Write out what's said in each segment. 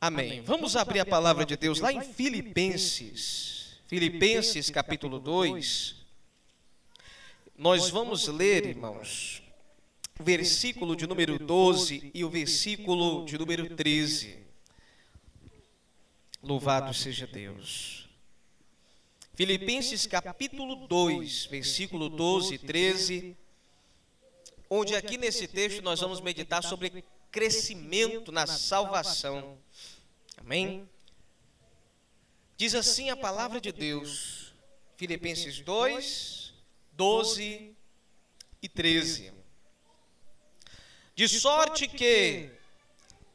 Amém. Vamos abrir a palavra de Deus lá em Filipenses. Filipenses capítulo 2. Nós vamos ler, irmãos, o versículo de número 12 e o versículo de número 13. Louvado seja Deus. Filipenses capítulo 2, versículo 12 e 13, onde aqui nesse texto nós vamos meditar sobre crescimento na salvação. Amém? Diz assim a palavra de Deus, Filipenses 2, 12 e 13. De sorte que,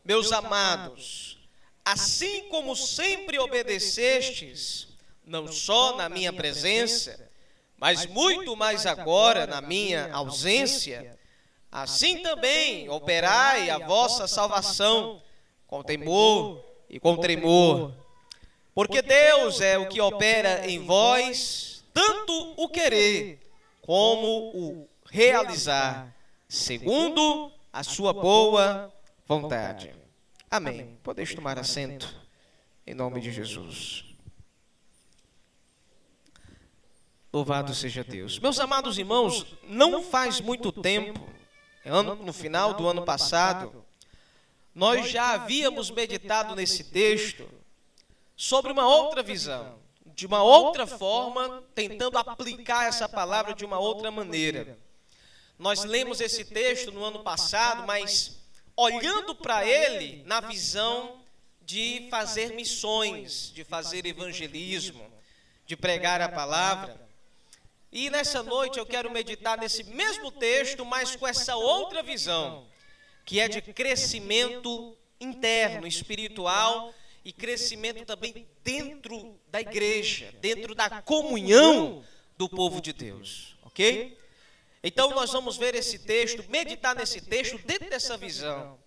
meus amados, assim como sempre obedecestes, não só na minha presença, mas muito mais agora na minha ausência, assim também operai a vossa salvação com temor e com tremor. Porque Deus é o que opera em vós, tanto o querer como o realizar, segundo a sua boa vontade. Amém. Podeis tomar assento, em nome de Jesus. Louvado seja Deus. Meus amados irmãos, não faz muito tempo, no final do ano passado, nós já havíamos meditado nesse texto sobre uma outra visão, de uma outra forma, tentando aplicar essa palavra de uma outra maneira. Nós lemos esse texto no ano passado, mas olhando para ele na visão de fazer missões, de fazer evangelismo, de pregar a palavra. E nessa noite eu quero meditar nesse mesmo texto, mas com essa outra visão que é de crescimento interno, espiritual e crescimento também dentro da igreja, dentro da comunhão do povo de Deus, ok? Então nós vamos ver esse texto, meditar nesse texto dentro dessa visão.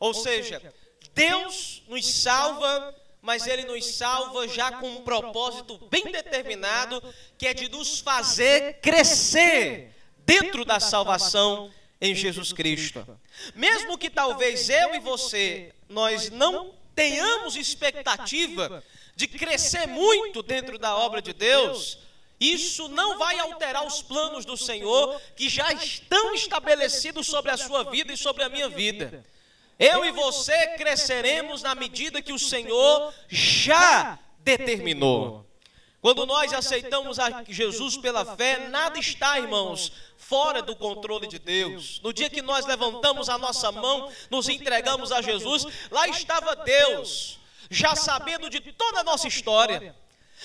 Ou seja, Deus nos salva, mas Ele nos salva já com um propósito bem determinado, que é de nos fazer crescer dentro da salvação em Jesus Cristo. Mesmo que talvez eu e você, nós não tenhamos expectativa de crescer muito dentro da obra de Deus, isso não vai alterar os planos do Senhor que já estão estabelecidos sobre a sua vida e sobre a minha vida. Eu e você cresceremos na medida que o Senhor já determinou. Quando nós aceitamos a Jesus pela fé, nada está, irmãos, fora do controle de Deus. No dia que nós levantamos a nossa mão, nos entregamos a Jesus, lá estava Deus, já sabendo de toda a nossa história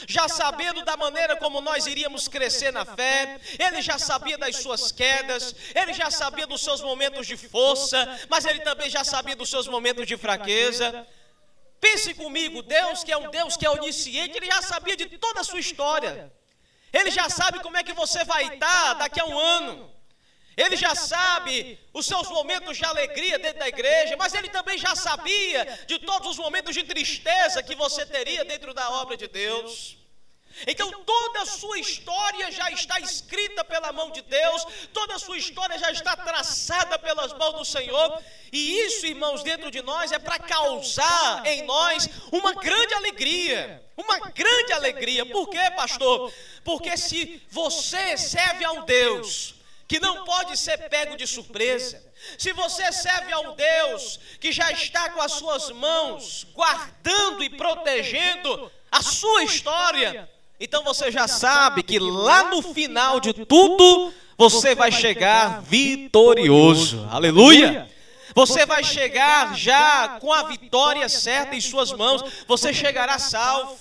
já sabendo da maneira como nós iríamos crescer na fé, ele já sabia das suas quedas, ele já sabia dos seus momentos de força, mas ele também já sabia dos seus momentos de fraqueza. Pense comigo, Deus que é um Deus que é onisciente, ele já sabia de toda a sua história. Ele já sabe como é que você vai estar daqui a um ano. Ele já sabe os seus momentos de alegria dentro da igreja, mas ele também já sabia de todos os momentos de tristeza que você teria dentro da obra de Deus. Então toda a sua história já está escrita pela mão de Deus, toda a sua história já está traçada pelas mãos do Senhor, e isso, irmãos, dentro de nós é para causar em nós uma grande alegria. Uma grande alegria. Por quê, pastor? Porque se você serve a um Deus que não pode ser pego de surpresa, se você serve a um Deus que já está com as suas mãos guardando e protegendo a sua história, então você já sabe que lá no final de tudo você vai chegar vitorioso. Aleluia! Você vai chegar já com a vitória certa em suas mãos, você chegará salvo.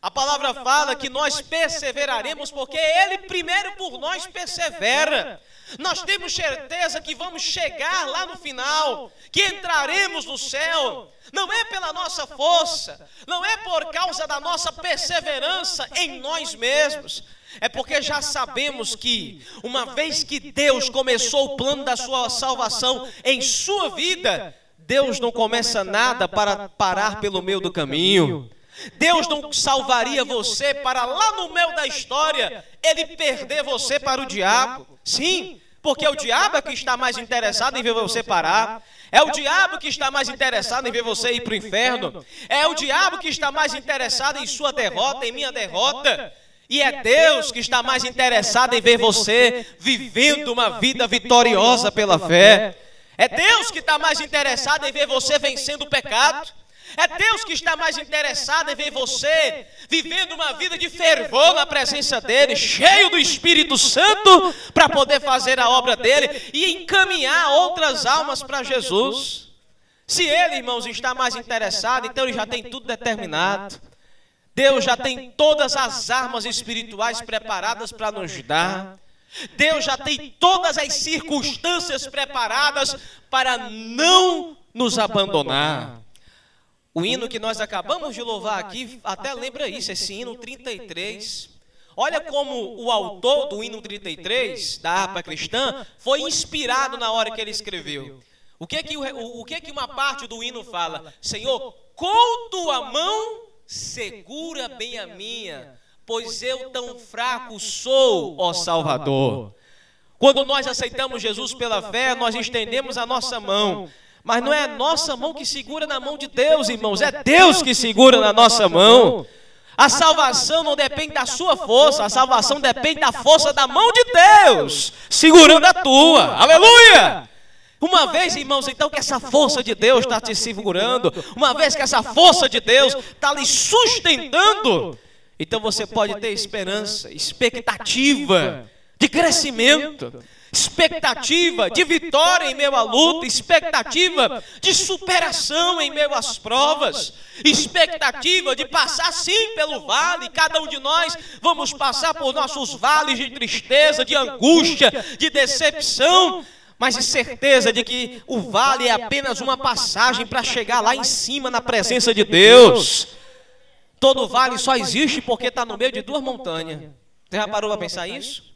A palavra fala que nós perseveraremos porque Ele primeiro por nós persevera. Nós temos certeza que vamos chegar lá no final, que entraremos no céu. Não é pela nossa força, não é por causa da nossa perseverança em nós mesmos. É porque já sabemos que, uma vez que Deus começou o plano da sua salvação em sua vida, Deus não começa nada para parar pelo meio do caminho. Deus não salvaria você para lá no meio da história ele perder você para o diabo. Sim, Porque é o diabo é que está mais interessado em ver você parar. É o diabo que está mais interessado em ver você ir para o inferno. É o diabo que está mais interessado em sua derrota, em minha derrota. E é Deus que está mais interessado em ver você vivendo uma vida vitoriosa pela fé. É Deus que está mais interessado em ver você vencendo o pecado. É Deus que está mais interessado em ver você vivendo uma vida de fervor na presença dEle, cheio do Espírito Santo, para poder fazer a obra dEle e encaminhar outras almas para Jesus. Se Ele, irmãos, está mais interessado, então Ele já tem tudo determinado. Deus já tem todas as armas espirituais preparadas para nos dar. Deus já tem todas as circunstâncias preparadas para não nos abandonar. O hino que nós acabamos de louvar aqui até lembra isso, esse hino 33. Olha como o autor do hino 33, da harpa cristã, foi inspirado na hora que ele escreveu. O que é que, o, o que, é que uma parte do hino fala? Senhor, com tua mão segura bem a minha, pois eu tão fraco sou, ó Salvador. Quando nós aceitamos Jesus pela fé, nós estendemos a nossa mão mas não é a nossa mão que segura na mão de Deus, irmãos, é Deus que segura na nossa mão. A salvação não depende da sua força, a salvação depende da força da mão de Deus, segurando a tua. Aleluia! Uma vez, irmãos, então que essa força de Deus está te segurando, uma vez que essa força de Deus está lhe sustentando, então você pode ter esperança, expectativa de crescimento expectativa de vitória em meio à luta, expectativa de superação em meio às provas, expectativa de passar sim pelo vale. Cada um de nós vamos passar por nossos vales de tristeza, de angústia, de decepção. Mas de certeza de que o vale é apenas uma passagem para chegar lá em cima na presença de Deus. Todo vale só existe porque está no meio de duas montanhas. Você já parou para pensar isso?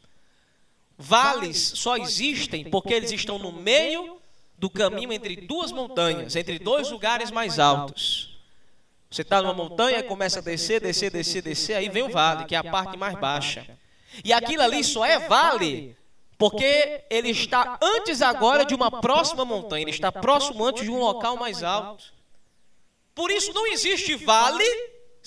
Vales só existem porque eles estão no meio do caminho entre duas montanhas, entre dois lugares mais altos. Você está numa montanha, começa a descer, descer, descer, descer, aí vem o vale, que é a parte mais baixa. E aquilo ali só é vale porque ele está antes agora de uma próxima montanha, ele está próximo antes de um local mais alto. Por isso não existe vale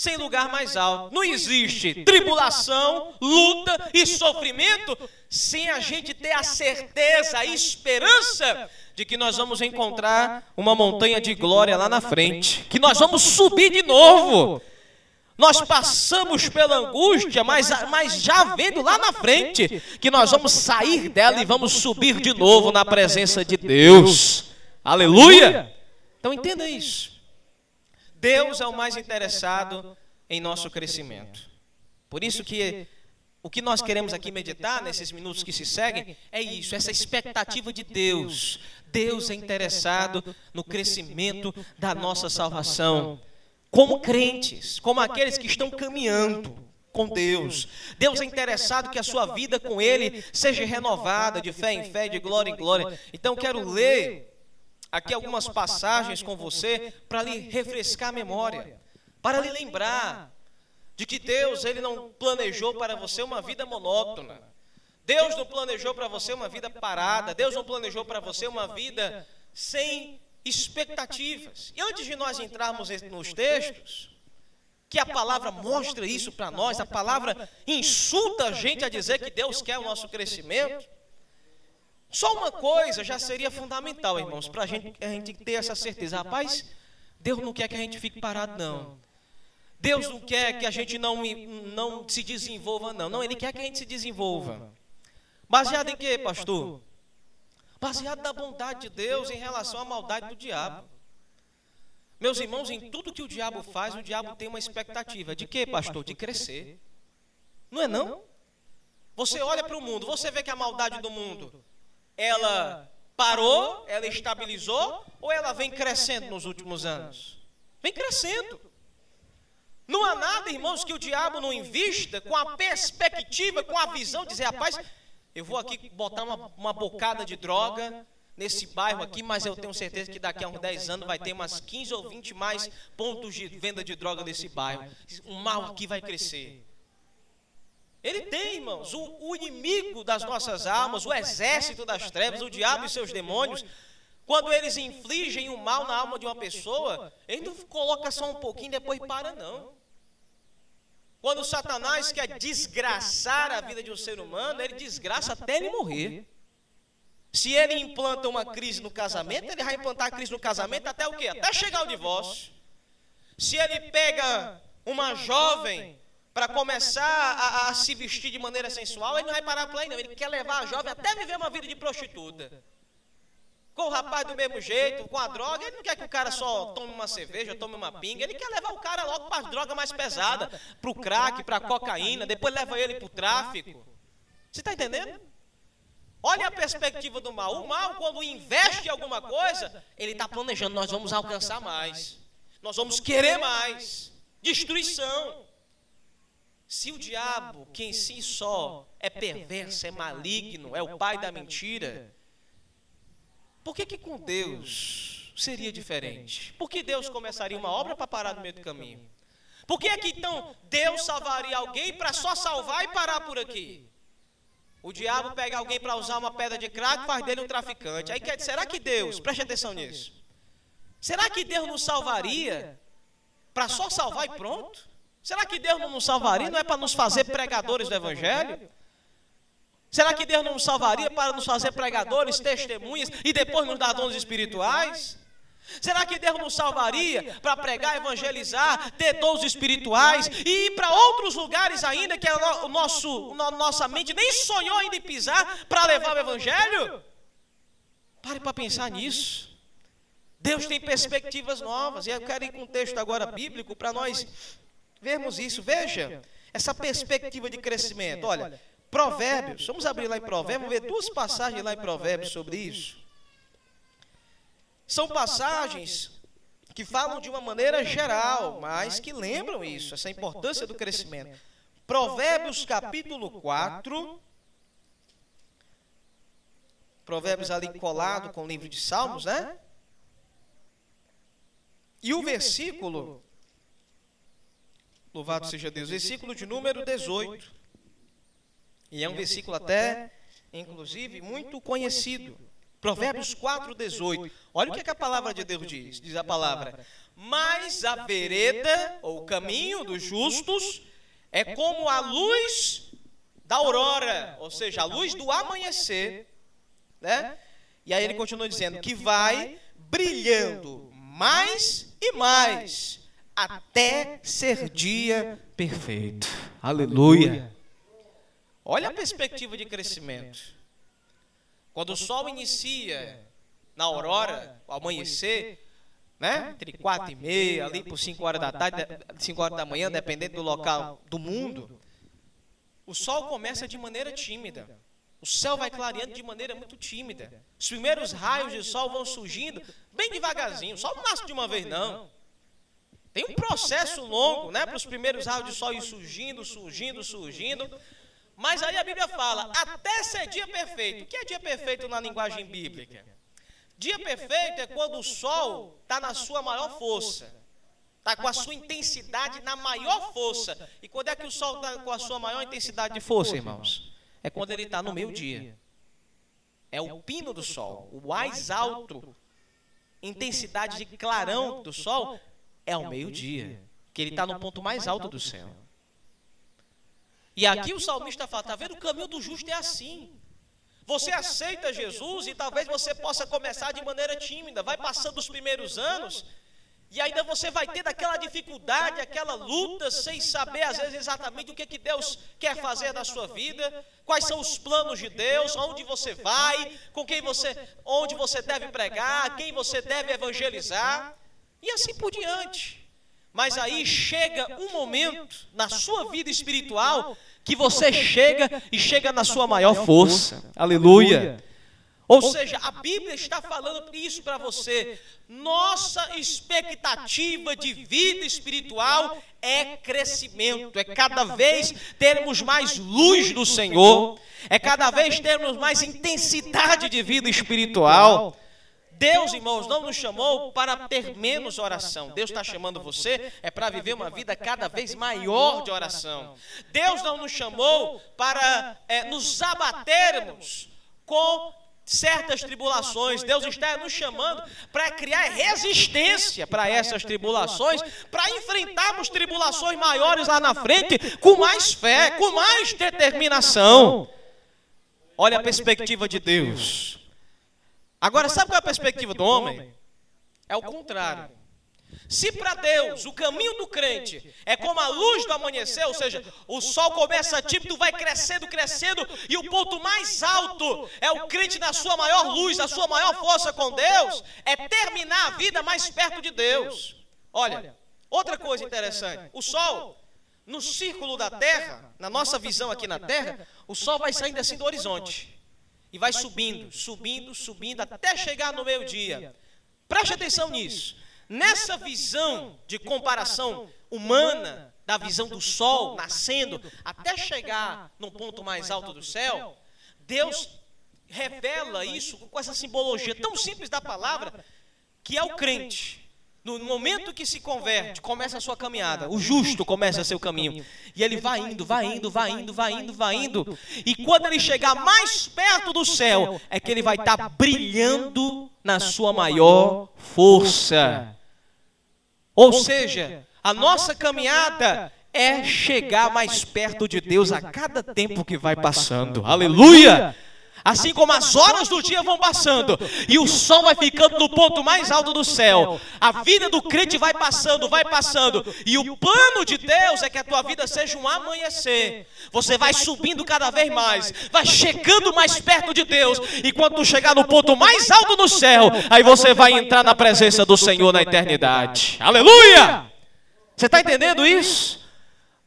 sem lugar mais alto. Não existe tribulação, luta e sofrimento sem a gente ter a certeza, a esperança de que nós vamos encontrar uma montanha de glória lá na frente, que nós vamos subir de novo. Nós passamos pela angústia, mas, mas já vendo lá na frente que nós vamos sair dela e vamos subir de novo na presença de Deus. Aleluia! Então entenda isso. Deus é o mais interessado em nosso crescimento. Por isso que o que nós queremos aqui meditar nesses minutos que se seguem é isso, essa expectativa de Deus. Deus é interessado no crescimento da nossa salvação. Como crentes, como aqueles que estão caminhando com Deus. Deus é interessado que a sua vida com Ele seja renovada de fé em fé, de glória em glória. Então quero ler aqui algumas passagens com você para lhe refrescar a memória, para lhe lembrar de que Deus ele não planejou para você uma vida monótona. Deus não planejou para você uma vida parada. Deus não planejou para você uma vida sem expectativas. E antes de nós entrarmos nos textos, que a palavra mostra isso para nós, a palavra insulta a gente a dizer que Deus quer o nosso crescimento. Só uma coisa já seria fundamental, irmãos, para a gente, a gente ter essa certeza. Rapaz, Deus não quer que a gente fique parado, não. Deus não quer que a gente não, não se desenvolva, não. Não, Ele quer que a gente se desenvolva. Baseado em quê, pastor? Baseado na bondade de Deus em relação à maldade do diabo. Meus irmãos, em tudo que o diabo faz, o diabo tem uma expectativa. De quê, pastor? De crescer. Não é não? Você olha para o mundo, você vê que a maldade do mundo ela parou, ela estabilizou ou ela vem crescendo nos últimos anos? Vem crescendo. Não há nada, irmãos, que o diabo não invista com a perspectiva, com a visão, dizer, rapaz, eu vou aqui botar uma, uma bocada de droga nesse bairro aqui, mas eu tenho certeza que daqui a uns 10 anos vai ter umas 15 ou 20 mais pontos de venda de droga nesse bairro. O mal aqui vai crescer. Ele tem, irmãos, o, o inimigo das nossas almas, o exército das trevas, o diabo e seus demônios, quando eles infligem o mal na alma de uma pessoa, ele não coloca só um pouquinho e depois para, não. Quando Satanás quer desgraçar a vida de um ser humano, ele desgraça até ele morrer. Se ele implanta uma crise no casamento, ele vai implantar a crise no casamento até o quê? Até chegar ao divórcio. Se ele pega uma jovem para começar a, a, se vestir de maneira sensual, ele não vai parar por aí, não. Ele quer levar a jovem até viver uma vida de prostituta. Com o rapaz do mesmo jeito, com a droga, ele não quer que o cara só tome uma cerveja, tome uma pinga, ele quer levar o cara logo para as drogas mais pesadas, para o crack, para a cocaína, depois leva ele para o tráfico. Você está entendendo? Olha a perspectiva do mal. O mal, quando investe em alguma coisa, ele está planejando, nós vamos alcançar mais. Nós vamos querer mais. Destruição. Se o diabo, que em si só é perverso, é maligno, é o pai da mentira, por que, que com Deus seria diferente? Por que Deus começaria uma obra para parar no meio do caminho? Por que é que então Deus salvaria alguém para só salvar e parar por aqui? O diabo pega alguém para usar uma pedra de crack e faz dele um traficante. Aí quer dizer, será que Deus, preste atenção nisso, será que Deus nos salvaria para só salvar e pronto? Será que Deus não nos salvaria? Não é para nos fazer pregadores do Evangelho? Será que Deus não nos salvaria para nos fazer pregadores, testemunhas e depois nos dar dons espirituais? Será que Deus nos salvaria para pregar, evangelizar, ter dons espirituais e ir para outros lugares ainda que o nosso, a nossa mente nem sonhou ainda em pisar para levar o evangelho? Pare para pensar nisso. Deus tem perspectivas novas e eu quero ir com um texto agora bíblico para nós vermos isso. Veja essa perspectiva de crescimento. Olha, Provérbios, vamos abrir lá em Provérbios, vamos ver duas passagens lá em Provérbios sobre isso. São passagens que falam de uma maneira geral, mas que lembram isso, essa importância do crescimento. Provérbios capítulo 4. Provérbios ali colado com o livro de Salmos, né? E o versículo, louvado seja Deus, versículo de número 18. E é um versículo até, inclusive, muito conhecido. Provérbios 4, 18. Olha o que, é que a palavra de Deus diz. Diz a palavra. Mas a vereda, ou o caminho dos justos, é como a luz da aurora, ou seja, a luz do amanhecer. Né? E aí ele continua dizendo que vai brilhando mais e mais até ser dia perfeito. Aleluia. Olha a perspectiva de crescimento. Quando o sol inicia na aurora, ao amanhecer, né? Entre quatro e meia, ali por 5 horas da tarde, 5 horas da manhã, dependendo do local do mundo, o sol começa de maneira tímida. O céu vai clareando de maneira muito tímida. Os primeiros raios de sol vão surgindo bem devagarzinho. O sol não nasce de uma vez, não. Tem um processo longo, né? Para os primeiros raios de sol ir surgindo, surgindo, surgindo. Mas aí a Bíblia fala, até ser dia perfeito. O que é dia perfeito na linguagem bíblica? Dia perfeito é quando o sol está na sua maior força. Está com a sua intensidade na maior força. E quando é que o sol está com a sua maior intensidade de força, irmãos? É quando ele está no meio-dia. É o pino do sol, o mais alto intensidade de clarão do sol é ao meio-dia, que ele está no ponto mais alto do céu. E aqui o salmista fala: está vendo? O caminho do justo é assim. Você aceita Jesus e talvez você possa começar de maneira tímida, vai passando os primeiros anos e ainda você vai ter daquela dificuldade, aquela luta, sem saber às vezes exatamente o que, que Deus quer fazer na sua vida, quais são os planos de Deus, onde você vai, com quem você, onde você deve pregar, quem você deve evangelizar, e assim por diante. Mas aí chega um momento na sua vida espiritual que você chega e chega na sua maior força. Aleluia. Ou seja, a Bíblia está falando isso para você. Nossa expectativa de vida espiritual é crescimento, é cada vez termos mais luz do Senhor, é cada vez termos mais intensidade de vida espiritual. Deus, irmãos, não nos chamou para ter menos oração. Deus está chamando você é para viver uma vida cada vez maior de oração. Deus não nos chamou para é, nos abatermos com certas tribulações. Deus está nos chamando para criar resistência para essas tribulações, para enfrentarmos tribulações maiores lá na frente com mais fé, com mais determinação. Olha a perspectiva de Deus. Agora, sabe qual é a perspectiva do homem? É o contrário. Se para Deus o caminho do crente é como a luz do amanhecer, ou seja, o sol começa tímido, vai crescendo, crescendo, e o ponto mais alto é o crente na sua maior luz, na sua maior força com Deus, é terminar a vida mais perto de Deus. Olha, outra coisa interessante: o sol, no círculo da terra, na nossa visão aqui na terra, o sol vai saindo assim do horizonte e vai subindo, subindo, subindo, até chegar no meio-dia. Preste atenção nisso. Nessa visão de comparação humana, da visão do sol nascendo, até chegar no ponto mais alto do céu, Deus revela isso com essa simbologia tão simples da palavra, que é o crente. No momento que se converte, começa a sua caminhada. O justo começa seu caminho. E ele vai indo, vai indo, vai indo, vai indo, vai indo. E quando ele chegar mais perto do céu, é que ele vai estar brilhando na sua maior força. Ou seja, a nossa caminhada é chegar mais perto de Deus a cada tempo que vai passando. Aleluia! Assim como as horas do dia vão passando e o sol vai ficando no ponto mais alto do céu, a vida do crente vai passando, vai passando, e o plano de Deus é que a tua vida seja um amanhecer. Você vai subindo cada vez mais, vai chegando mais perto de Deus, e quando tu chegar no ponto mais alto do céu, aí você vai entrar na presença do Senhor na eternidade. Aleluia! Você está entendendo isso?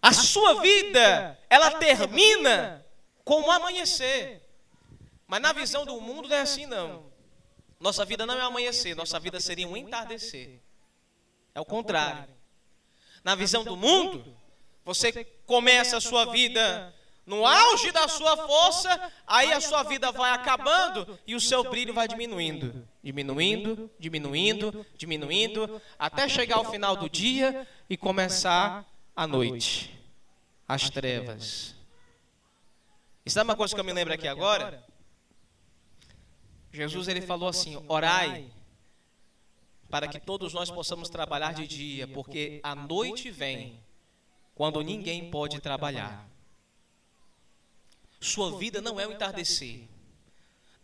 A sua vida, ela termina com um amanhecer. Mas na visão do mundo não é assim, não. Nossa vida não é amanhecer, nossa vida seria um entardecer. É o contrário. Na visão do mundo, você começa a sua vida no auge da sua força, aí a sua vida vai acabando e o seu brilho vai diminuindo, diminuindo, diminuindo, diminuindo, até chegar ao final do dia e começar a noite, as trevas. E sabe uma coisa que eu me lembro aqui agora? Jesus ele falou assim: orai para que todos nós possamos trabalhar de dia, porque a noite vem quando ninguém pode trabalhar. Sua vida não é o entardecer.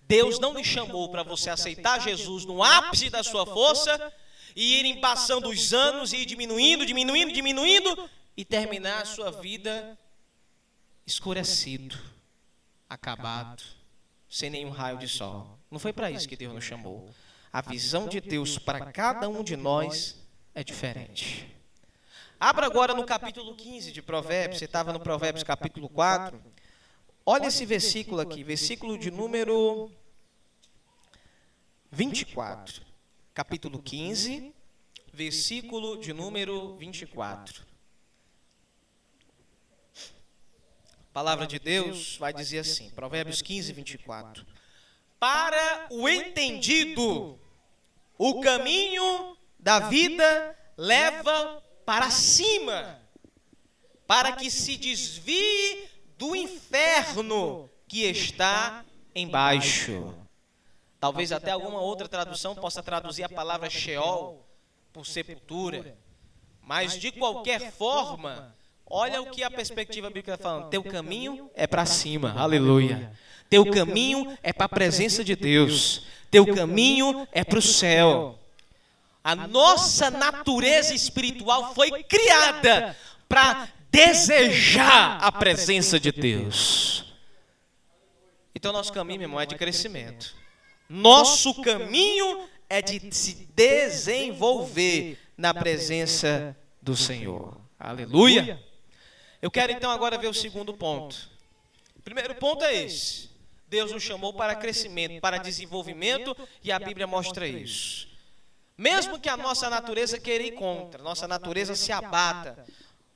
Deus não lhe chamou para você aceitar Jesus no ápice da sua força e irem passando os anos e ir diminuindo, diminuindo, diminuindo e terminar a sua vida escurecido, acabado, sem nenhum raio de sol. Não foi para isso que Deus nos chamou. A visão de Deus para cada um de nós é diferente. Abra agora no capítulo 15 de Provérbios, você estava no Provérbios capítulo 4. Olha esse versículo aqui, versículo de número 24. Capítulo 15, versículo de número 24. A palavra de Deus vai dizer assim, Provérbios 15, 24. Para o entendido, o caminho da vida leva para cima, para que se desvie do inferno que está embaixo. Talvez até alguma outra tradução possa traduzir a palavra Sheol por sepultura. Mas de qualquer forma, olha o que a perspectiva bíblica está falando: teu caminho é para cima. Aleluia. Teu caminho é para a presença de Deus. Teu caminho é para o céu. A nossa natureza espiritual foi criada para desejar a presença de Deus. Então, nosso caminho, meu irmão, é de crescimento. Nosso caminho é de se desenvolver na presença do Senhor. Aleluia. Eu quero então agora ver o segundo ponto. O primeiro ponto é esse. Deus nos chamou para crescimento, para desenvolvimento, e a Bíblia mostra isso. Mesmo que a nossa natureza queira ir contra, nossa natureza se abata.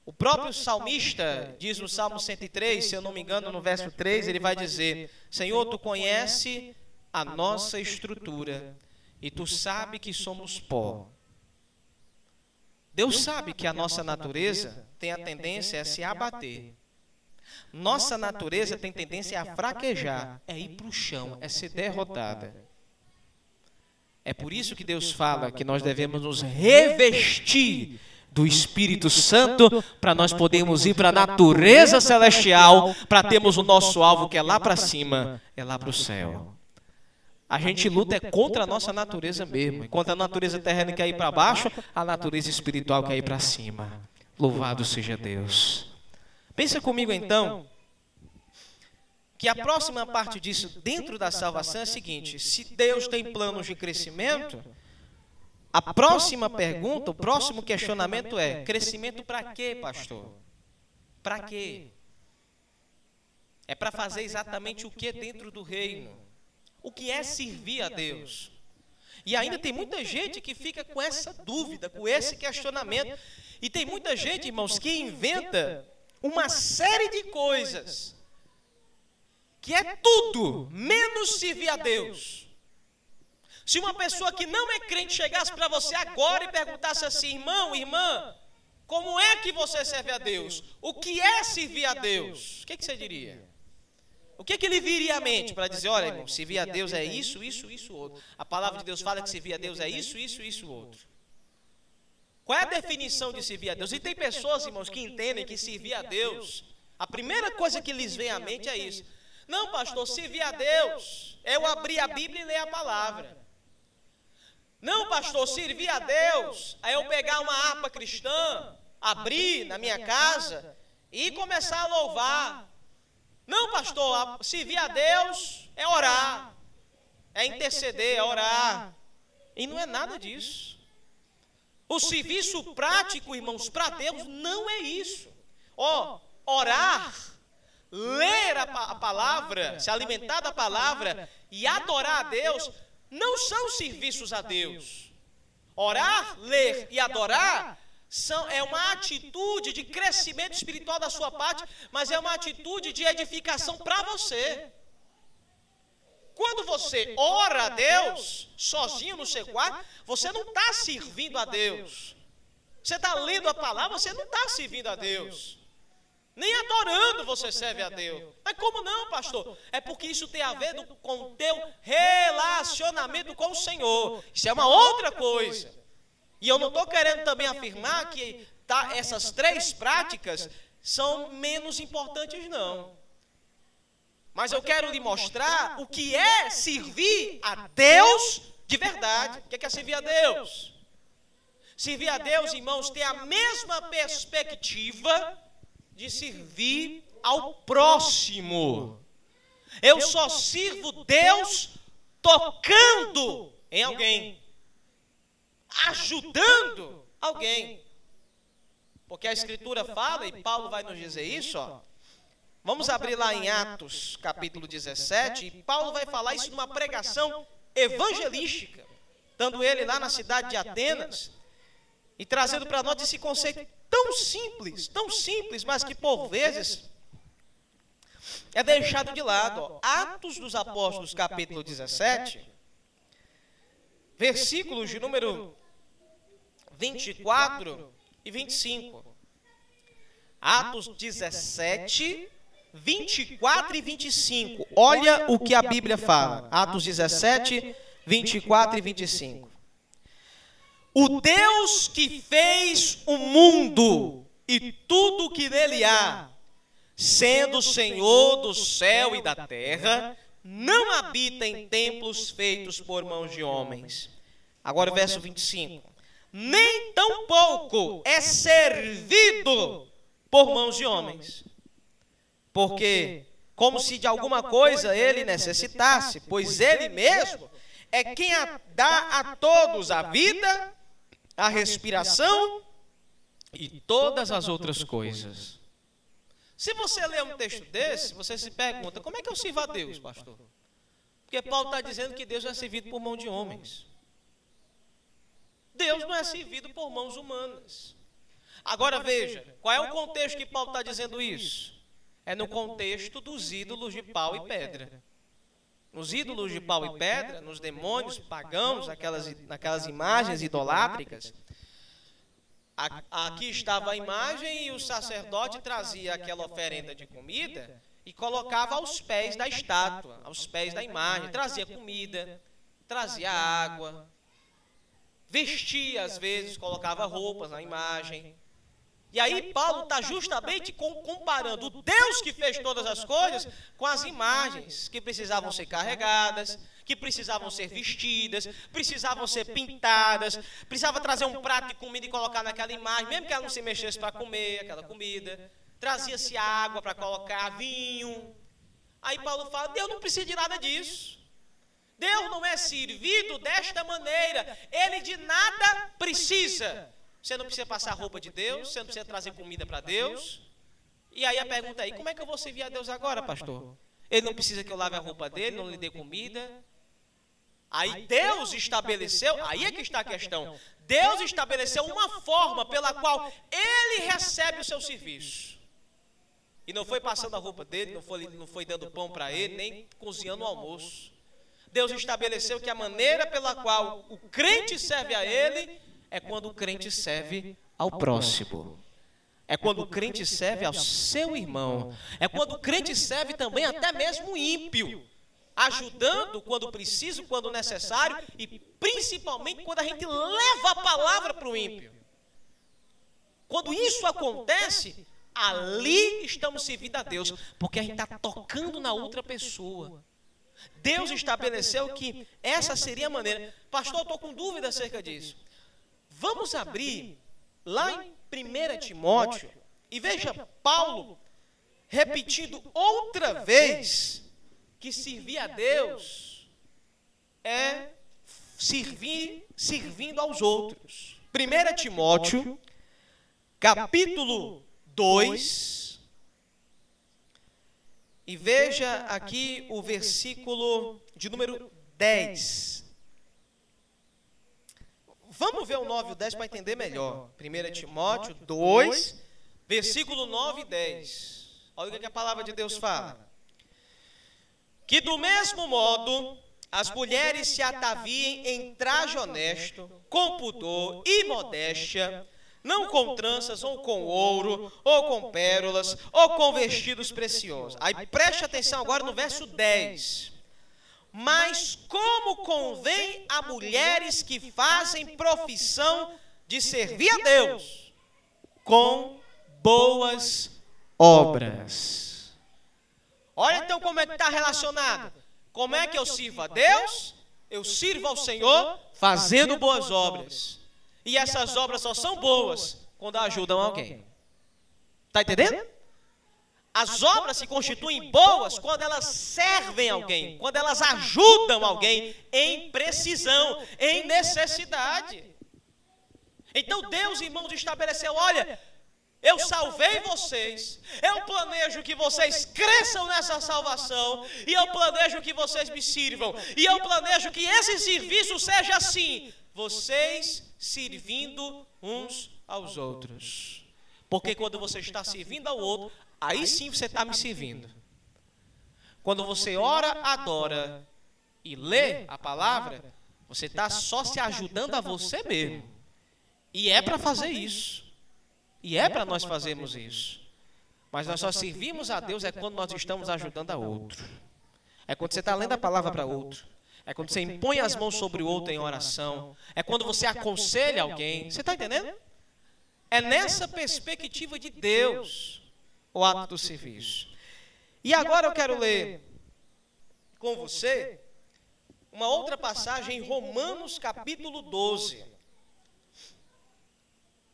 O próprio salmista diz no Salmo 103, se eu não me engano, no verso 3, ele vai dizer: Senhor, tu conhece a nossa estrutura e tu sabe que somos pó. Deus sabe que a nossa natureza tem a tendência a se abater. Nossa natureza tem tendência a fraquejar, é ir para o chão, é ser derrotada. É por isso que Deus fala que nós devemos nos revestir do Espírito Santo para nós podermos ir para a natureza celestial, para termos o nosso alvo que é lá para cima, é lá para o céu. A gente luta é contra a nossa natureza mesmo. Enquanto a natureza terrena quer ir para baixo, a natureza espiritual quer ir para cima. Louvado seja Deus. Pensa comigo então que a próxima parte disso dentro da salvação é a seguinte: se Deus tem planos de crescimento, a próxima pergunta, o próximo questionamento é: crescimento para quê, pastor? Para quê? É para fazer exatamente o que dentro do reino? O que é servir a Deus? E ainda tem muita gente que fica com essa dúvida, com esse questionamento. E tem muita gente, irmãos, que inventa uma série de coisas que é tudo menos servir a Deus. Se uma pessoa que não é crente chegasse para você agora e perguntasse assim, irmão, irmã, como é que você serve a Deus? O que é servir a Deus? O que, que você diria? O que, que lhe viria à mente para dizer, olha, irmão, servir a Deus é isso, isso, isso, outro. A palavra de Deus fala que servir a Deus é isso, isso, isso, outro. Qual é a definição de servir a Deus? E tem pessoas, irmãos, que entendem que servir a Deus, a primeira coisa que lhes vem à mente é isso. Não, pastor, servir a Deus é eu abrir a Bíblia e ler a palavra. Não, pastor, servir a Deus é eu pegar uma harpa cristã, abrir na minha casa e começar a louvar. Não, pastor, servir a Deus é orar, é interceder, é orar. E não é nada disso. O serviço prático, irmãos, para Deus não é isso. Ó, oh, orar, ler a, a palavra, se alimentar da palavra e adorar a Deus não são serviços a Deus. Orar, ler e adorar são, é uma atitude de crescimento espiritual da sua parte, mas é uma atitude de edificação para você. Quando você ora a Deus, sozinho no seu quarto, você não está servindo a Deus. Você está lendo a palavra, você não está servindo a Deus. Nem adorando você serve a Deus. Mas como não, pastor? É porque isso tem a ver com o teu relacionamento com o Senhor. Isso é uma outra coisa. E eu não estou querendo também afirmar que tá, essas três práticas são menos importantes, não. Mas eu quero lhe mostrar o que é servir a Deus de verdade. O que é servir a Deus? Servir a Deus, irmãos, tem a mesma perspectiva de servir ao próximo. Eu só sirvo Deus tocando em alguém ajudando alguém. Porque a Escritura fala, e Paulo vai nos dizer isso, ó. Vamos abrir lá em Atos, capítulo 17, e Paulo vai falar isso numa pregação evangelística, estando ele lá na cidade de Atenas, e trazendo para nós esse conceito tão simples, tão simples, mas que por vezes é deixado de lado. Ó. Atos dos Apóstolos, capítulo 17, versículos de número 24 e 25. Atos 17, 24 e 25. Olha o que a Bíblia fala. Atos 17, 24 e 25. O Deus que fez o mundo e tudo que nele há, sendo Senhor do céu e da terra, não habita em templos feitos por mãos de homens. Agora o verso 25 nem tampouco é servido por mãos de homens. Porque, como se de alguma coisa ele necessitasse, pois ele mesmo é quem dá a todos a vida, a respiração e todas as outras coisas. Se você lê um texto desse, você se pergunta: como é que eu sirvo a Deus, pastor? Porque Paulo está dizendo que Deus é servido por mão de homens. Deus não é servido por mãos humanas. Agora veja, qual é o contexto que Paulo está dizendo isso? É no contexto dos ídolos de pau e pedra. nos ídolos de pau e pedra, nos demônios pagãos, aquelas, naquelas imagens idolátricas. Aqui estava a imagem e o sacerdote trazia aquela oferenda de comida e colocava aos pés da estátua, aos pés da imagem. Trazia comida, trazia água, vestia às vezes, colocava roupas na imagem. E aí Paulo está justamente comparando o Deus que fez todas as coisas com as imagens que precisavam ser carregadas, que precisavam ser vestidas, precisavam ser pintadas, precisava trazer um prato de comida e colocar naquela imagem, mesmo que ela não se mexesse para comer aquela comida. Trazia-se água para colocar, vinho. Aí Paulo fala: Deus não precisa de nada disso. Deus não é servido desta maneira. Ele de nada precisa. Você não precisa passar roupa de Deus, você não precisa trazer comida para Deus. E aí a pergunta aí, como é que eu vou servir a Deus agora, pastor? Ele não precisa que eu lave a roupa dele, não lhe dê comida. Aí Deus estabeleceu, aí é que está a questão. Deus estabeleceu uma forma pela qual ele recebe o seu serviço. E não foi passando a roupa dele, não foi, não foi dando pão para ele, nem cozinhando o almoço. Deus estabeleceu que a maneira pela qual o crente serve a ele é quando o crente serve ao próximo. É quando o crente serve ao seu irmão. É quando o crente serve também até mesmo o ímpio. Ajudando quando preciso, quando necessário e principalmente quando a gente leva a palavra para o ímpio. Quando isso acontece, ali estamos servindo a Deus, porque a gente está tocando na outra pessoa. Deus estabeleceu que essa seria a maneira. Pastor, eu estou com dúvida acerca disso. Vamos abrir lá em 1 Timóteo. E veja Paulo repetindo outra vez que servir a Deus é servir servindo aos outros. 1 Timóteo, capítulo 2, e veja aqui o versículo de número 10. Vamos ver o 9 e o 10 para entender melhor. 1 Timóteo 2, versículo 9 e 10. Olha o que a palavra de Deus fala. Que do mesmo modo as mulheres se ataviem em traje honesto, com pudor e modéstia, não com tranças, ou com ouro, ou com pérolas, ou com vestidos preciosos. Aí preste atenção agora no verso 10 mas como convém a mulheres que fazem profissão de servir a Deus com boas obras. Olha então como é que está relacionado. Como é que eu sirvo a Deus? Eu sirvo ao Senhor fazendo boas obras. E essas obras só são boas quando ajudam alguém. Está entendendo? As obras se constituem boas quando elas servem alguém, quando elas ajudam alguém em precisão, em necessidade. Então Deus, irmãos, estabeleceu: olha, eu salvei vocês, eu planejo que vocês cresçam nessa salvação, e eu planejo que vocês me sirvam, e eu planejo que esse serviço seja assim: vocês servindo uns aos outros. Porque quando você está servindo ao outro, aí sim você está me servindo. Quando você ora, adora e lê a palavra, você está só se ajudando a você mesmo. E é para fazer isso. E é para nós fazermos isso. Mas nós só servimos a Deus é quando nós estamos ajudando a outro. É quando você está lendo a palavra para outro. É quando você impõe as mãos sobre o outro em oração. É quando você aconselha alguém. Você está entendendo? É nessa perspectiva de Deus o ato do serviço. E agora eu quero ler com você uma outra passagem em Romanos capítulo 12,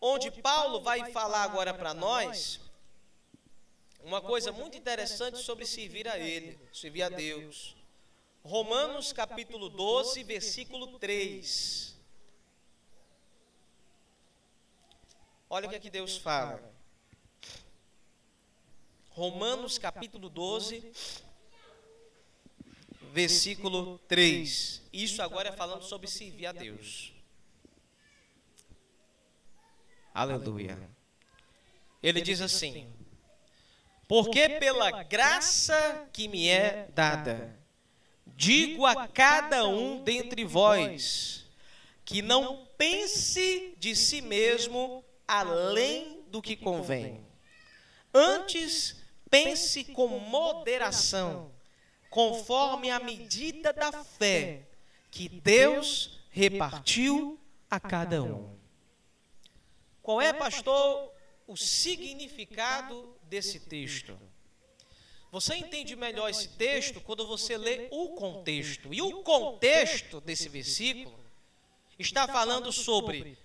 onde Paulo vai falar agora para nós uma coisa muito interessante sobre servir a Ele, servir a Deus. Romanos capítulo 12, versículo 3. Olha o que aqui Deus fala. Romanos capítulo 12, versículo 3. Isso agora é falando sobre servir a Deus. Aleluia. Ele diz assim: Porque pela graça que me é dada, Digo a cada um dentre vós que não pense de si mesmo além do que convém. Antes, pense com moderação, conforme a medida da fé que Deus repartiu a cada um. Qual é, pastor, o significado desse texto? Você entende melhor esse texto quando você lê o contexto. E o contexto desse versículo está falando sobre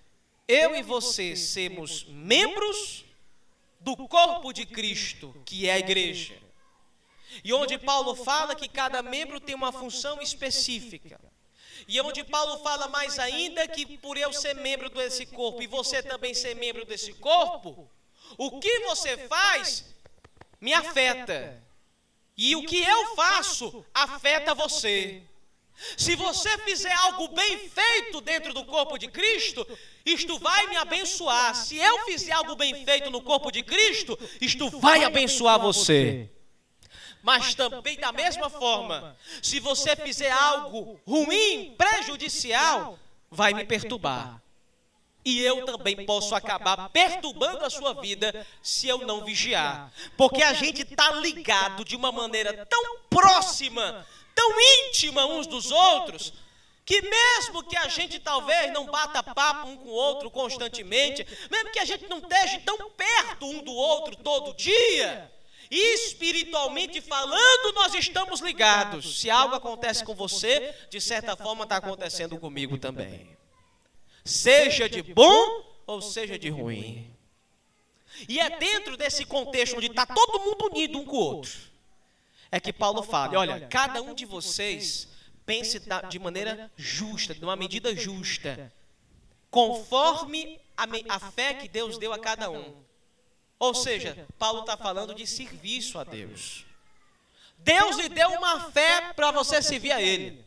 eu e você sermos membros do corpo de Cristo, que é a igreja. E onde Paulo fala que cada membro tem uma função específica. E onde Paulo fala mais ainda que por eu ser membro desse corpo e você também ser membro desse corpo, o que você faz me afeta. E o que eu faço afeta você. Se você fizer algo bem feito dentro do corpo de Cristo, isto vai me abençoar. Se eu fizer algo bem feito no corpo de Cristo, isto vai abençoar você. Mas também da mesma forma, se você fizer algo ruim, prejudicial, vai me perturbar. E eu também posso acabar perturbando a sua vida se eu não vigiar. Porque a gente está ligado de uma maneira tão próxima, tão íntima uns dos outros, que mesmo que a gente talvez não bata papo um com o outro constantemente, mesmo que a gente não esteja tão perto um do outro todo dia, espiritualmente falando, nós estamos ligados. Se algo acontece com você, de certa forma está acontecendo comigo também seja de bom ou seja de ruim. E é dentro desse contexto onde está todo mundo unido um com o outro, é que Paulo fala: olha, cada um de vocês pense de maneira justa, de uma medida justa, conforme a, a fé que Deus deu a cada um. Ou seja, Paulo está falando de serviço a Deus. Deus lhe deu uma fé para você servir a Ele.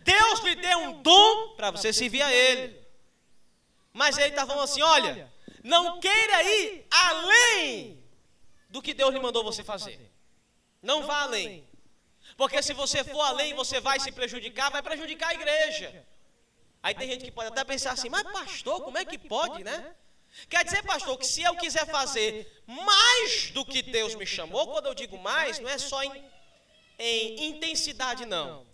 Deus lhe deu um dom para você servir a Ele. Mas ele está falando assim: olha, não queira ir além do que Deus lhe mandou você fazer. Não vá além. Porque se você for além, você vai se prejudicar, vai prejudicar a igreja. Aí tem gente que pode até pensar assim, mas pastor, como é que pode, né? Quer dizer, pastor, que se eu quiser fazer mais do que Deus me chamou, quando eu digo mais, não é só em, em intensidade, não.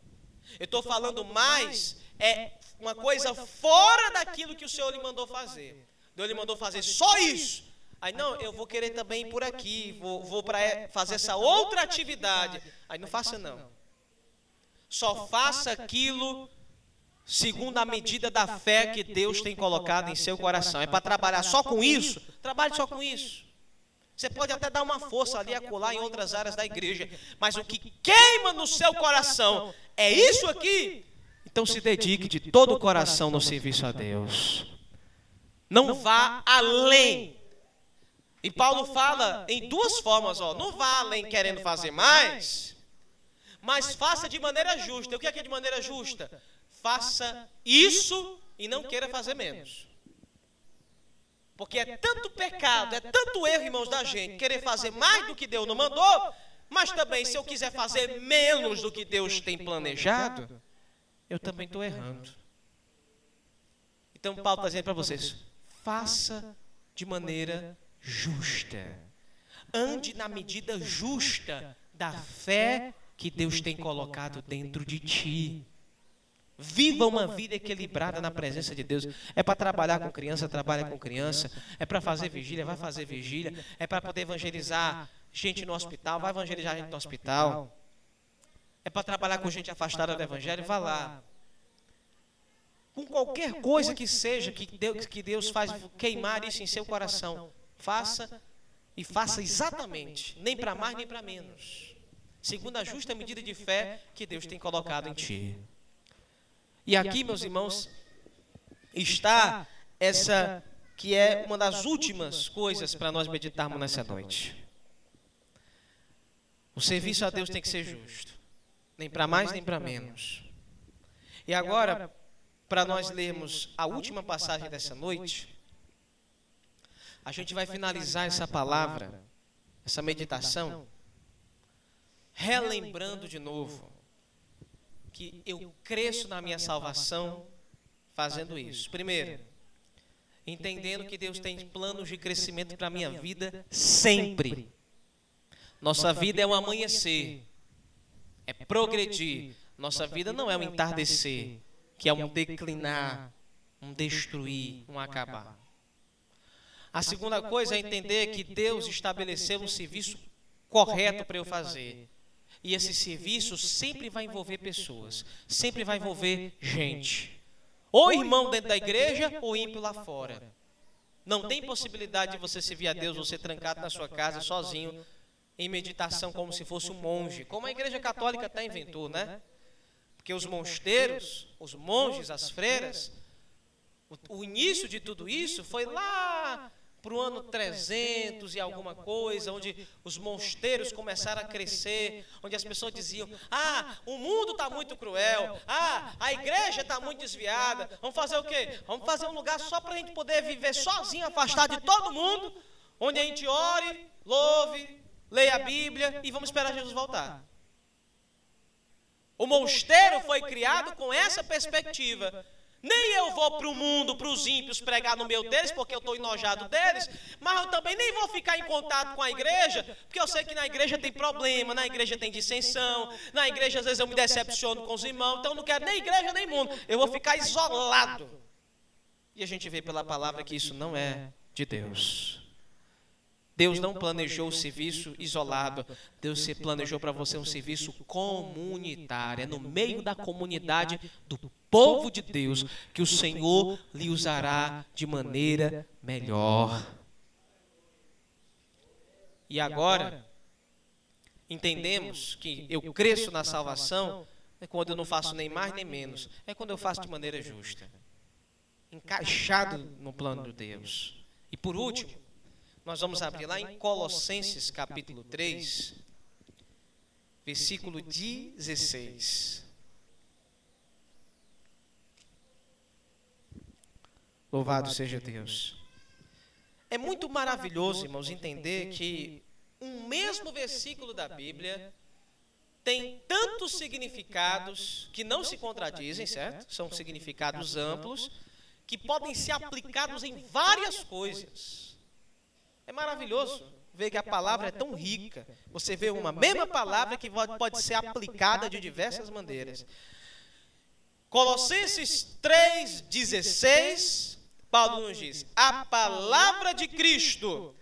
Eu estou falando mais, é uma coisa fora daquilo que o Senhor lhe mandou fazer. Deus lhe mandou fazer só isso. Aí, não, eu vou querer também ir por aqui, vou, vou para fazer essa outra atividade. Aí, não faça não. Só faça aquilo segundo a medida da fé que Deus tem colocado em seu coração. É para trabalhar só com isso? Trabalhe só com isso. Você pode até dar uma força ali a colar em outras áreas da igreja, mas o que queima no seu coração é isso aqui, então se dedique de todo o coração no serviço a Deus. Não vá além. E Paulo fala em duas formas, ó. Não vá além querendo fazer mais, mas faça de maneira justa. O que é que é de maneira justa? Faça isso e não queira fazer menos. Porque é tanto pecado, é tanto erro, irmãos, da gente querer fazer mais do que Deus não mandou, mas também se eu quiser fazer menos do que Deus tem planejado, eu também estou errando. Então, Paulo está dizendo para vocês: faça de maneira justa. Ande na medida justa da fé que Deus tem colocado dentro de ti. Viva uma vida equilibrada na presença de Deus. É para trabalhar com criança, trabalha com criança. É para fazer vigília, vai fazer vigília. É para poder evangelizar gente no hospital, vai evangelizar gente no hospital é para trabalhar com gente afastada do Evangelho, vá lá. Com qualquer coisa que seja que Deus, que Deus faz queimar isso em seu coração, faça e faça exatamente, nem para mais nem para menos, segundo a justa medida de fé que Deus tem colocado em ti. E aqui, meus irmãos, está essa que é uma das últimas coisas para nós meditarmos nessa noite. O serviço a Deus tem que ser justo. nem para mais nem para menos. E agora, para nós lermos a última passagem dessa noite, a gente vai finalizar essa palavra, essa meditação, relembrando de novo que eu cresço na minha salvação fazendo isso? Primeiro, entendendo que Deus tem planos de crescimento para a minha vida sempre. Nossa vida é um amanhecer, é progredir. Nossa vida não é um entardecer, que é um declinar, um destruir, um acabar. A segunda coisa é entender que Deus estabeleceu um serviço correto para eu fazer. E esse serviço sempre vai envolver pessoas, sempre vai envolver gente. Ou irmão dentro da igreja, ou ímpio lá fora. Não tem possibilidade de você servir a Deus, você trancado na sua casa, sozinho, em meditação, como se fosse um monge. Como a igreja católica até inventou, né? Porque os mosteiros, os monges, as freiras, o, o início de tudo isso foi lá para o ano 300 e alguma coisa, onde os mosteiros começaram a crescer, onde as pessoas diziam: Ah, o mundo está muito cruel, ah, a igreja está muito desviada, vamos fazer o quê? Vamos fazer um lugar só para a gente poder viver sozinho, afastado de todo mundo, onde a gente ore, louve, leia a Bíblia e vamos esperar Jesus voltar. O mosteiro foi criado com essa perspectiva nem eu vou para o mundo, para os ímpios, pregar no meio deles, porque eu estou enojado deles, mas eu também nem vou ficar em contato com a igreja, porque eu sei que na igreja tem problema, na igreja tem dissensão, na igreja às vezes eu me decepciono com os irmãos, então eu não quero nem igreja nem mundo, eu vou ficar isolado. E a gente vê pela palavra que isso não é de Deus. Deus não planejou o serviço isolado. Deus se planejou para você um serviço comunitário. É no meio da comunidade do povo de Deus que o Senhor lhe usará de maneira melhor. E agora, entendemos que eu cresço na salvação é quando eu não faço nem mais nem menos, é quando eu faço de maneira justa, encaixado no plano de Deus. E por último, nós vamos abrir lá em Colossenses capítulo 3, versículo 16. Louvado seja Deus. É muito maravilhoso, irmãos, entender que um mesmo versículo da Bíblia tem tantos significados que não se contradizem, certo? São significados amplos que podem ser aplicados em várias coisas. É maravilhoso ver que a palavra é tão rica. Você vê uma mesma palavra que pode ser aplicada de diversas maneiras. Colossenses 3,16 Paulo nos diz: a palavra de Cristo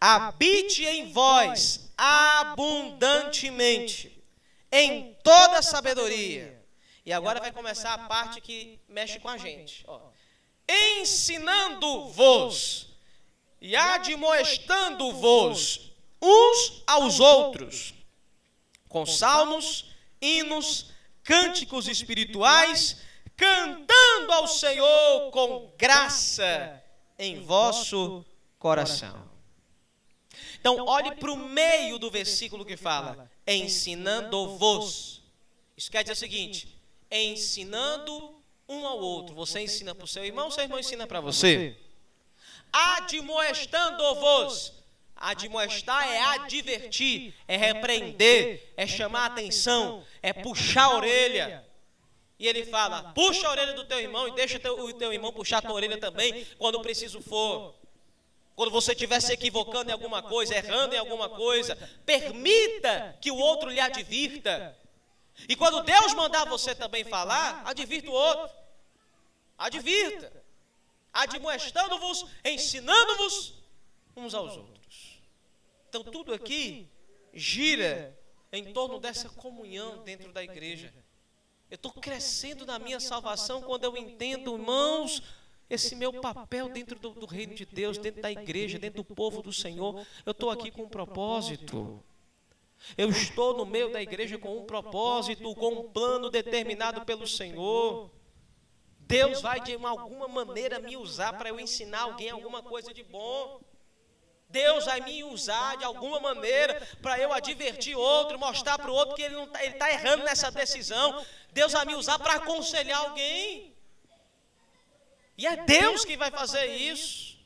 habite em vós abundantemente, em toda sabedoria. E agora vai começar a parte que mexe com a gente. Ensinando-vos e admoestando-vos uns aos outros, com salmos, hinos, cânticos espirituais cantando ao Senhor com graça em vosso coração. Então, olhe para o meio do versículo que fala: ensinando-vos. Isso quer dizer o seguinte: ensinando um ao outro. Você ensina para o seu irmão, seu irmão ensina para você. Admoestando-vos. Admoestar é advertir, é repreender, é chamar a atenção, é puxar a orelha. E ele fala: puxa a orelha do teu irmão e deixa o teu irmão puxar a tua orelha também quando preciso for. Quando você estiver se equivocando em alguma coisa, errando em alguma coisa, permita que o outro lhe advirta. E quando Deus mandar você também falar, advirta o outro. Advirta. Admoestando-vos, ensinando-vos uns aos outros. Então tudo aqui gira em torno dessa comunhão dentro da igreja. Eu estou crescendo na minha salvação quando eu entendo, irmãos, esse meu papel dentro do, do, reino de Deus, dentro da igreja, dentro do povo do Senhor. Eu estou aqui com um propósito. Eu estou no meio da igreja com um propósito, com um plano determinado pelo Senhor. Deus vai de alguma maneira me usar para eu ensinar alguém alguma coisa de bom. Deus vai me usar de alguma maneira para eu advertir outro, mostrar para o outro que ele está tá errando nessa decisão. Deus vai me usar para aconselhar alguém. E é Deus que vai fazer isso.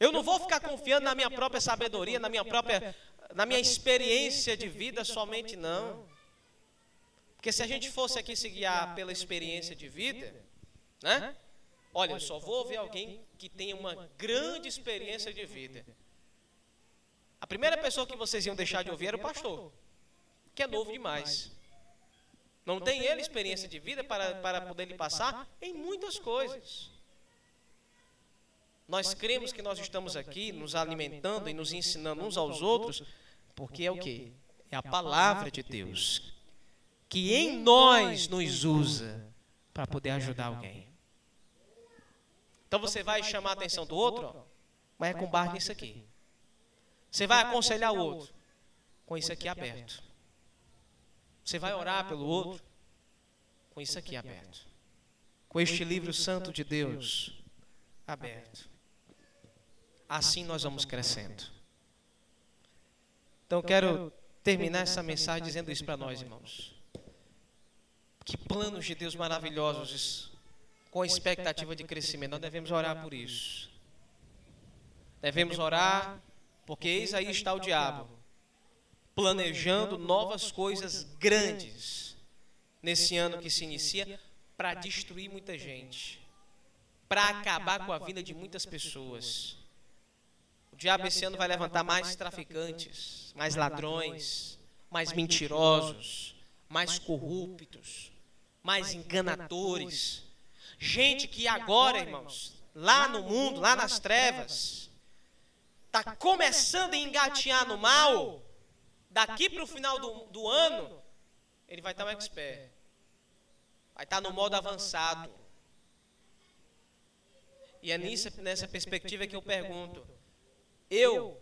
Eu não vou ficar confiando na minha própria sabedoria, na minha própria, na minha experiência de vida somente não. Porque se a gente fosse aqui se guiar pela experiência de vida, né? Olha, eu só vou ver alguém que tenha uma grande experiência de vida. A primeira pessoa que vocês iam deixar de ouvir era o pastor, que é novo demais. Não tem ele experiência de vida para, para poder lhe passar em muitas coisas. Nós cremos que nós estamos aqui nos alimentando e nos ensinando uns aos outros, porque é o que? É a palavra de Deus, que em nós nos usa para poder ajudar alguém. Então você vai chamar a atenção do outro, mas é com base nisso aqui. Você vai aconselhar o outro com isso aqui aberto. Você vai orar pelo outro com isso aqui aberto. Com este livro santo de Deus aberto. Assim nós vamos crescendo. Então quero terminar essa mensagem dizendo isso para nós, irmãos. Que planos de Deus maravilhosos com expectativa de crescimento. Nós devemos orar por isso. Devemos orar porque eis aí está o diabo planejando novas coisas grandes nesse ano que se inicia para destruir muita gente, para acabar com a vida de muitas pessoas. O diabo esse ano vai levantar mais traficantes, mais ladrões, mais mentirosos, mais corruptos, mais enganadores. Gente que agora, irmãos, lá no mundo, lá nas trevas, está começando a engatinhar no mal, daqui para o final do, do ano, ele vai estar um expert. Vai estar no modo avançado. E é nisso, nessa perspectiva que eu pergunto: eu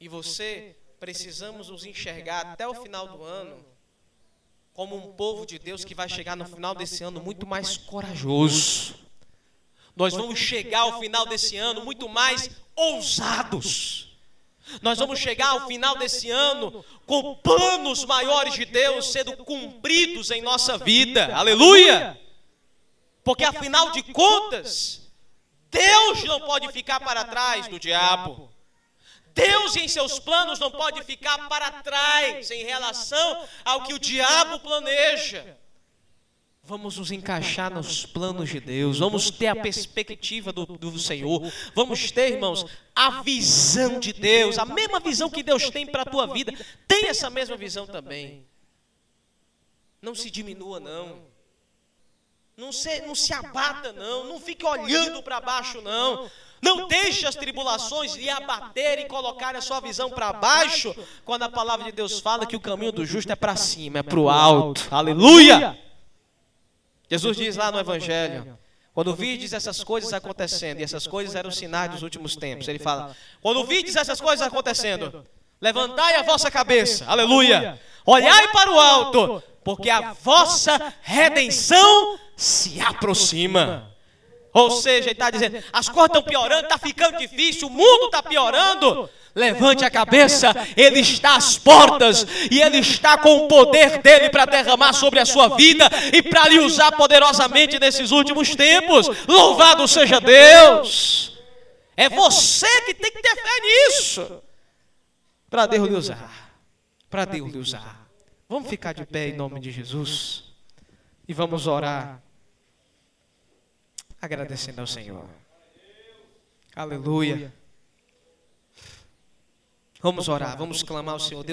e você precisamos nos enxergar até o final do ano como um povo de Deus que vai chegar no final desse ano muito mais corajoso. Nós vamos chegar ao final desse ano muito mais ousados. Nós vamos chegar ao final desse ano com planos maiores de Deus sendo cumpridos em nossa vida. Aleluia! Porque afinal de contas, Deus não pode ficar para trás do diabo. Deus em seus planos não pode ficar para trás em relação ao que o diabo planeja. Vamos nos encaixar nos planos de Deus, vamos ter a perspectiva do, do, Senhor, vamos ter, irmãos, a visão de Deus, a mesma visão que Deus tem para a tua vida, tem essa mesma visão também. Não se diminua, não. Não se, não se abata, não. Não fique olhando para baixo, não. Não deixe as tribulações lhe abater e colocar a sua visão para baixo, quando a palavra de Deus fala que o caminho do justo é para cima, é para o alto. Aleluia! Jesus diz lá no Evangelho, quando vides essas coisas acontecendo, e essas coisas eram sinais dos últimos tempos, ele fala: quando vides essas coisas acontecendo, levantai a vossa cabeça, aleluia, olhai para o alto, porque a vossa redenção se aproxima. Ou seja, ele está dizendo: as coisas estão piorando, está ficando difícil, o mundo está piorando. Levante a cabeça, Ele está às portas e Ele está com o poder dele para derramar sobre a sua vida e para lhe usar poderosamente nesses últimos tempos. Louvado seja Deus! É você que tem que ter fé nisso para Deus lhe usar. Para Deus lhe usar. Vamos ficar de pé em nome de Jesus e vamos orar agradecendo ao Senhor. Aleluia. Vamos orar, vamos clamar ao Senhor. Deus